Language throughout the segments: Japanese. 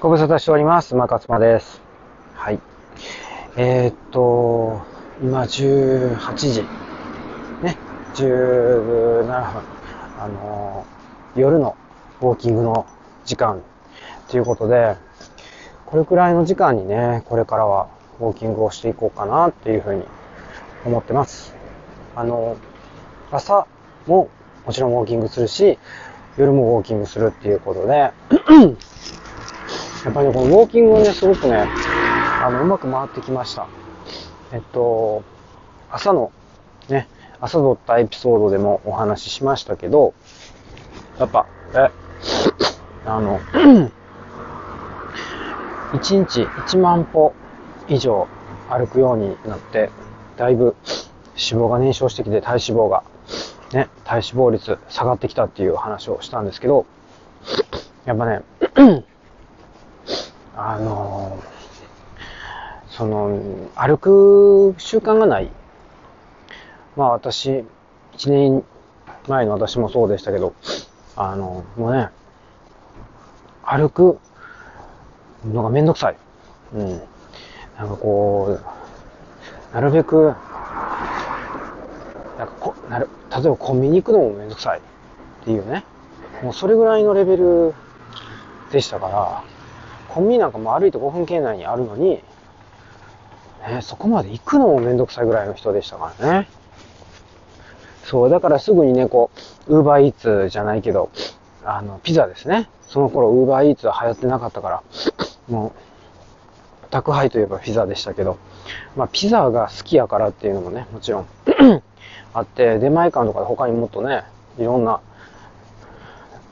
ご無沙汰しております。馬勝間です。はい。えー、っと、今18時。ね。17分。あの、夜のウォーキングの時間ということで、これくらいの時間にね、これからはウォーキングをしていこうかなっていうふうに思ってます。あの、朝ももちろんウォーキングするし、夜もウォーキングするっていうことで、やっぱりね、このウォーキングをね、すごくね、あの、うまく回ってきました。えっと、朝の、ね、朝撮ったエピソードでもお話ししましたけど、やっぱ、え、あの、1日1万歩以上歩くようになって、だいぶ脂肪が燃焼してきて体脂肪が、ね、体脂肪率下がってきたっていう話をしたんですけど、やっぱね、あのその、歩く習慣がない。まあ私、1年前の私もそうでしたけど、あの、もうね、歩くのがめんどくさい。うん。なんかこう、なるべく、なんかこなる例えばコンビニ行くのもめんどくさいっていうね。もうそれぐらいのレベルでしたから、コンビニなんかも歩いて5分圏内にあるのに、ね、そこまで行くのもめんどくさいぐらいの人でしたからね。そう、だからすぐにね、こう、ウーバーイーツじゃないけど、あの、ピザですね。その頃ウーバーイーツは流行ってなかったから、もう、宅配といえばピザでしたけど、まあ、ピザが好きやからっていうのもね、もちろん あって、出前館とかで他にもっとね、いろんな、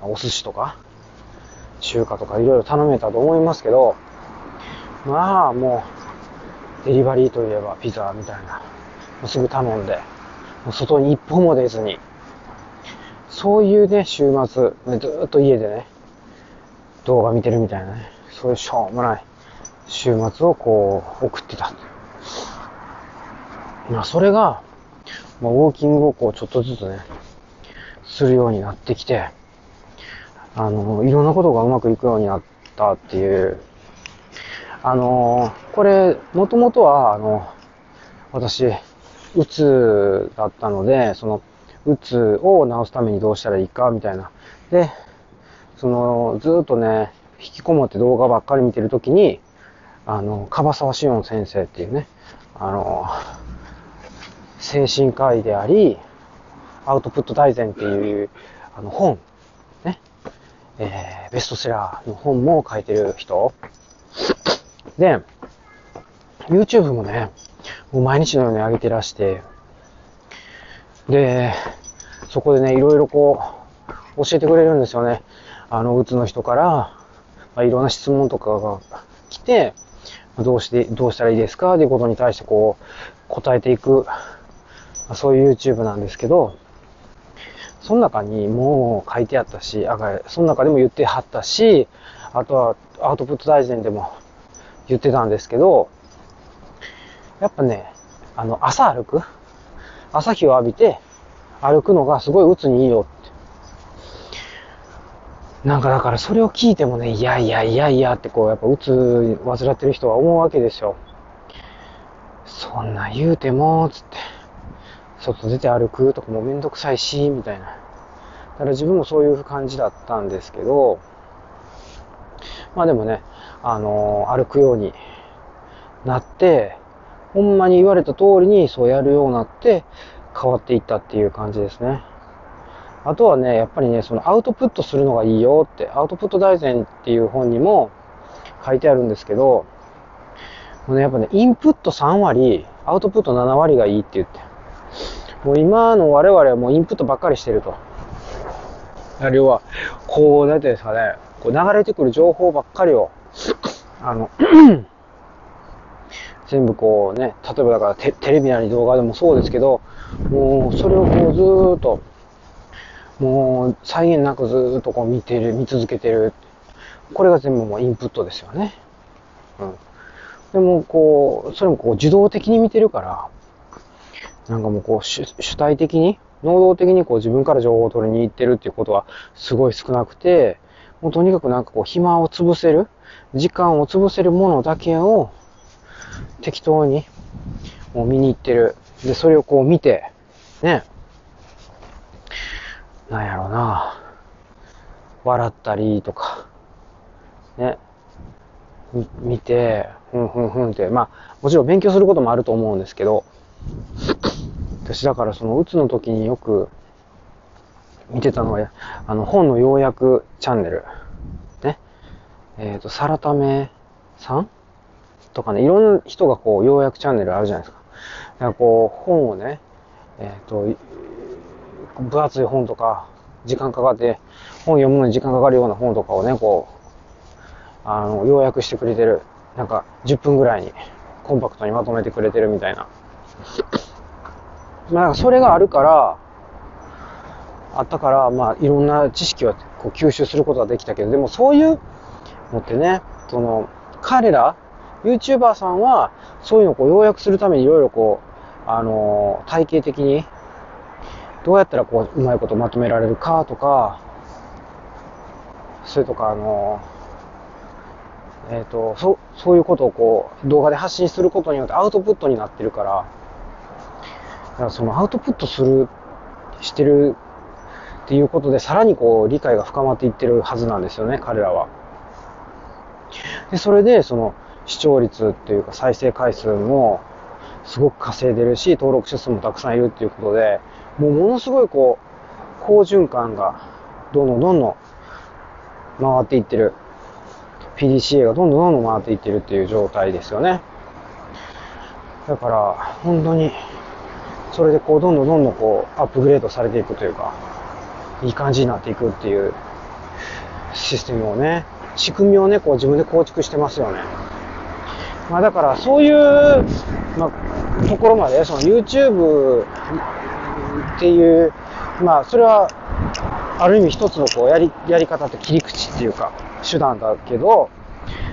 お寿司とか、中華とかいろいろ頼めたと思いますけど、まあもう、デリバリーといえばピザみたいな、もうすぐ頼んで、もう外に一歩も出ずに、そういうね、週末、ずっと家でね、動画見てるみたいなね、そういうしょうもない週末をこう、送ってた。まあそれが、まあ、ウォーキングをこう、ちょっとずつね、するようになってきて、あの、いろんなことがうまくいくようになったっていう。あの、これ、もともとは、あの、私、うつだったので、その、うつを治すためにどうしたらいいか、みたいな。で、その、ずっとね、引きこもって動画ばっかり見てるときに、あの、樺沢志音先生っていうね、あの、精神科医であり、アウトプット大全っていう、あの、本、えー、ベストセラーの本も書いてる人。で、YouTube もね、もう毎日のように上げてらして、で、そこでね、いろいろこう、教えてくれるんですよね。あの、うつの人から、まあ、いろんな質問とかが来て、どうして、どうしたらいいですか？っていうことに対してこう、答えていく、まあそういう YouTube なんですけど、その中にもう書いてあったし、あその中でも言ってはったし、あとはアウトプット大全でも言ってたんですけど、やっぱね、あの、朝歩く？朝日を浴びて歩くのがすごい鬱にいいよって。なんかだからそれを聞いてもね、いやいやいやいやってこう、やっぱ鬱患ってる人は思うわけですよ。そんな言うても、つって。外出て歩くとかもめんどくさいし、みたいな。だから自分もそういう感じだったんですけど、まあでもね、あのー歩くようになって、ほんまに言われた通りにそうやるようになって変わっていったっていう感じですね。あとはね、やっぱりね、そのアウトプットするのがいいよって、アウトプット大全っていう本にも書いてあるんですけど、もうね、やっぱね、インプット3割、アウトプット7割がいいって言って。もう今の我々はもうインプットばっかりしてると。要は、こう、なんていうんですかね、こう流れてくる情報ばっかりを、あの、全部こうね、例えばだからテテレビなり動画でもそうですけど、もうそれをこうずーっと、もう際限なくずーっとこう見てる、見続けてる。これが全部もうインプットですよね。うん。でもこう、それもこう受動的に見てるから、なんかもうこう主主体的に、能動的にこう自分から情報を取りに行ってるっていうことはすごい少なくて、もうとにかくなんかこう暇を潰せる、時間を潰せるものだけを適当にもう見に行ってる。で、それをこう見て、ね、なんやろうな、笑ったりとか、ね、見て、ふんふんふんって、まあ、もちろん勉強することもあると思うんですけど、私だからその、うつの時によく見てたのは、あの、本の要約チャンネル。ね。えっ、ー、と、サラタメさんとかね、いろんな人がこう、要約チャンネルあるじゃないですか。だからこう、本をね、えっ、ー、と、分厚い本とか、時間かかって、本読むのに時間かかるような本とかをね、こう、あの、要約してくれてる。なんか、10分ぐらいに、コンパクトにまとめてくれてるみたいな。まあ、それがあるから、あったから、まあ、いろんな知識はこう吸収することができたけど、でもそういうのってね、その、彼ら、YouTuber さんは、そういうのをこう要約するためにいろいろこう、あの、体系的に、どうやったらこう、うまいことまとめられるかとか、それとか、あの、えっ、ー、と、そ、そういうことをこう、動画で発信することによってアウトプットになってるから、だからそのアウトプットする、してるっていうことで、さらにこう、理解が深まっていってるはずなんですよね、彼らは。で、それで、その、視聴率っていうか再生回数もすごく稼いでるし、登録者数もたくさんいるっていうことで、もうものすごいこう、好循環がどんどんどんどん回っていってる。PDCA がどんどんどんどん回っていってるっていう状態ですよね。だから、本当に、それでこう、どんどんどんどんこう、アップグレードされていくというか、いい感じになっていくっていうシステムをね、仕組みをね、こう自分で構築してますよね。まあだからそういう、まあ、ところまで、その YouTube っていう、まあそれは、ある意味一つのこうやり、やり方って切り口っていうか、手段だけど、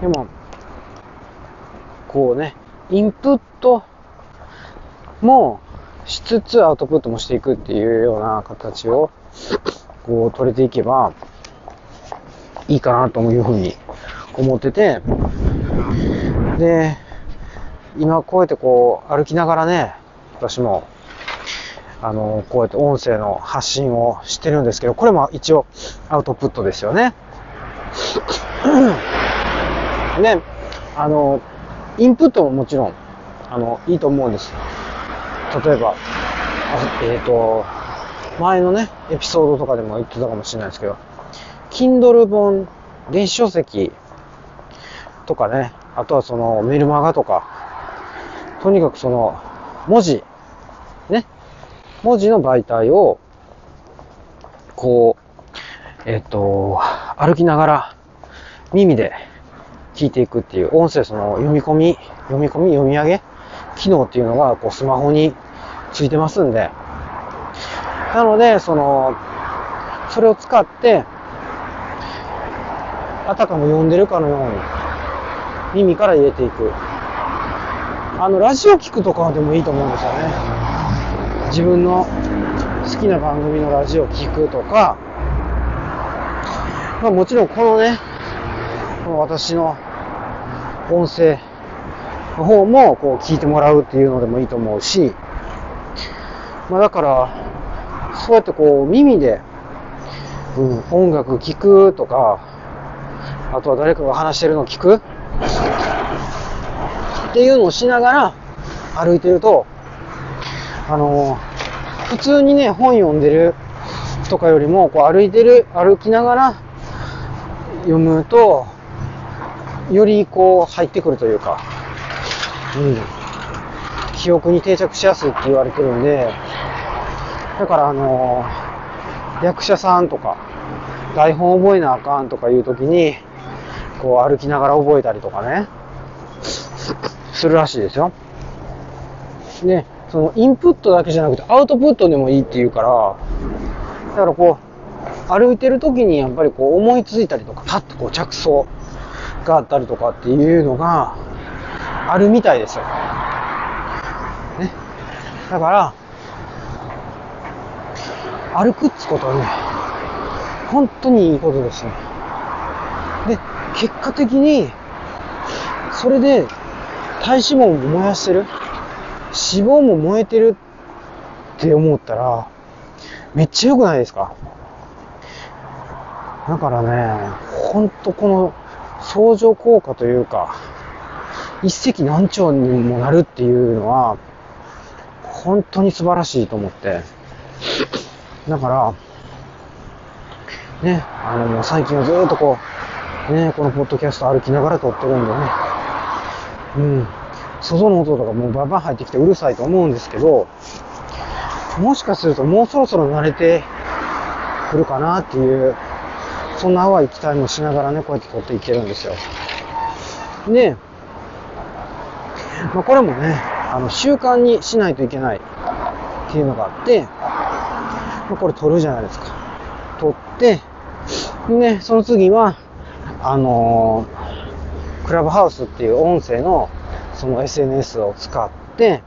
でも、こうね、インプットもしつつアウトプットもしていくっていうような形をこう取れていけばいいかなというふうに思ってて、で、今こうやってこう歩きながらね、私も、あの、こうやって音声の発信をしてるんですけど、これも一応アウトプットですよね。ね、あの、インプットももちろん、あの、いいと思うんです。例えば、えっ、ー、と、前のね、エピソードとかでも言ってたかもしれないですけど、Kindle 本、電子書籍とかね、あとはそのメルマガとか、とにかくその文字、ね、文字の媒体を、こう、えっ、と、歩きながら耳で聞いていくっていう音声その読み込み、読み込み、読み上げ機能っていうのがこうスマホについてますんで、なので、その、それを使って、あたかも読んでるかのように、耳から入れていく。あの、ラジオ聞くとかでもいいと思うんですよね。自分の好きな番組のラジオ聞くとか、まあもちろんこのね、この私の音声の方もこう聞いてもらうっていうのでもいいと思うし、まあだから、そうやってこう耳で、うん、音楽聴くとか、あとは誰かが話してるのを聞くっていうのをしながら歩いてると、あの普通にね、本読んでるとかよりも、こう歩いてる、歩きながら読むと、よりこう入ってくるというか、うん、記憶に定着しやすいって言われてるんで、だからあのー、役者さんとか、台本覚えなあかんとかいう時に、こう歩きながら覚えたりとかね、するらしいですよ。で、そのインプットだけじゃなくてアウトプットでもいいっていうから、だからこう、歩いてる時にやっぱりこう思いついたりとか、パッとこう着想があったりとかっていうのがあるみたいですよ。ね。だから、歩くってことはね、本当にいいことですね。で、結果的に、それで、体脂肪も燃やしてる？脂肪も燃えてるって思ったら、めっちゃ良くないですか？だからね、ほんとこの相乗効果というか、一石何鳥にもなるっていうのは、本当に素晴らしいと思って。だから、ね、あの、最近はずっとこう、ね、このポッドキャスト歩きながら撮ってるんでね、うん、外の音とかもうバンバン入ってきてうるさいと思うんですけど、もしかするともうそろそろ慣れてくるかなっていう、そんな淡い期待もしながらね、こうやって撮っていけるんですよ。で、まあ、これもね、あの、習慣にしないといけないっていうのがあって、まあ、これ撮るじゃないですか。撮って、で、その次は、あのー、クラブハウスっていう音声のその SNS を使って、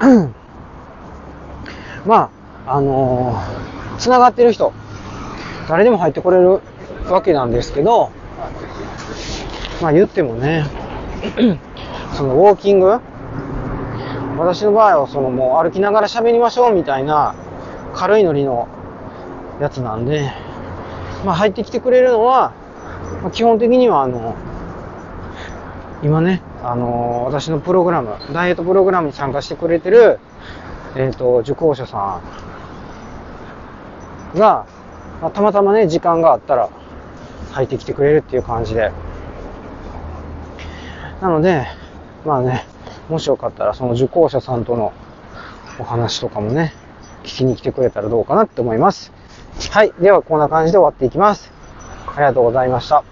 まあ、あのー、繋がってる人、誰でも入ってこれるわけなんですけど、まあ言ってもね、そのウォーキング？私の場合はそのもう歩きながら喋りましょうみたいな軽いノリのやつなんで、まあ入ってきてくれるのは、ま、基本的にはあの、今ね、あの私のプログラム、ダイエットプログラムに参加してくれてる、えっ、ー、と、受講者さんが、まあ、たまたまね、時間があったら入ってきてくれるっていう感じで。なので、まあね、もしよかったらその受講者さんとのお話とかもね、聞きに来てくれたらどうかなって思います。はい。では、こんな感じで終わっていきます。ありがとうございました。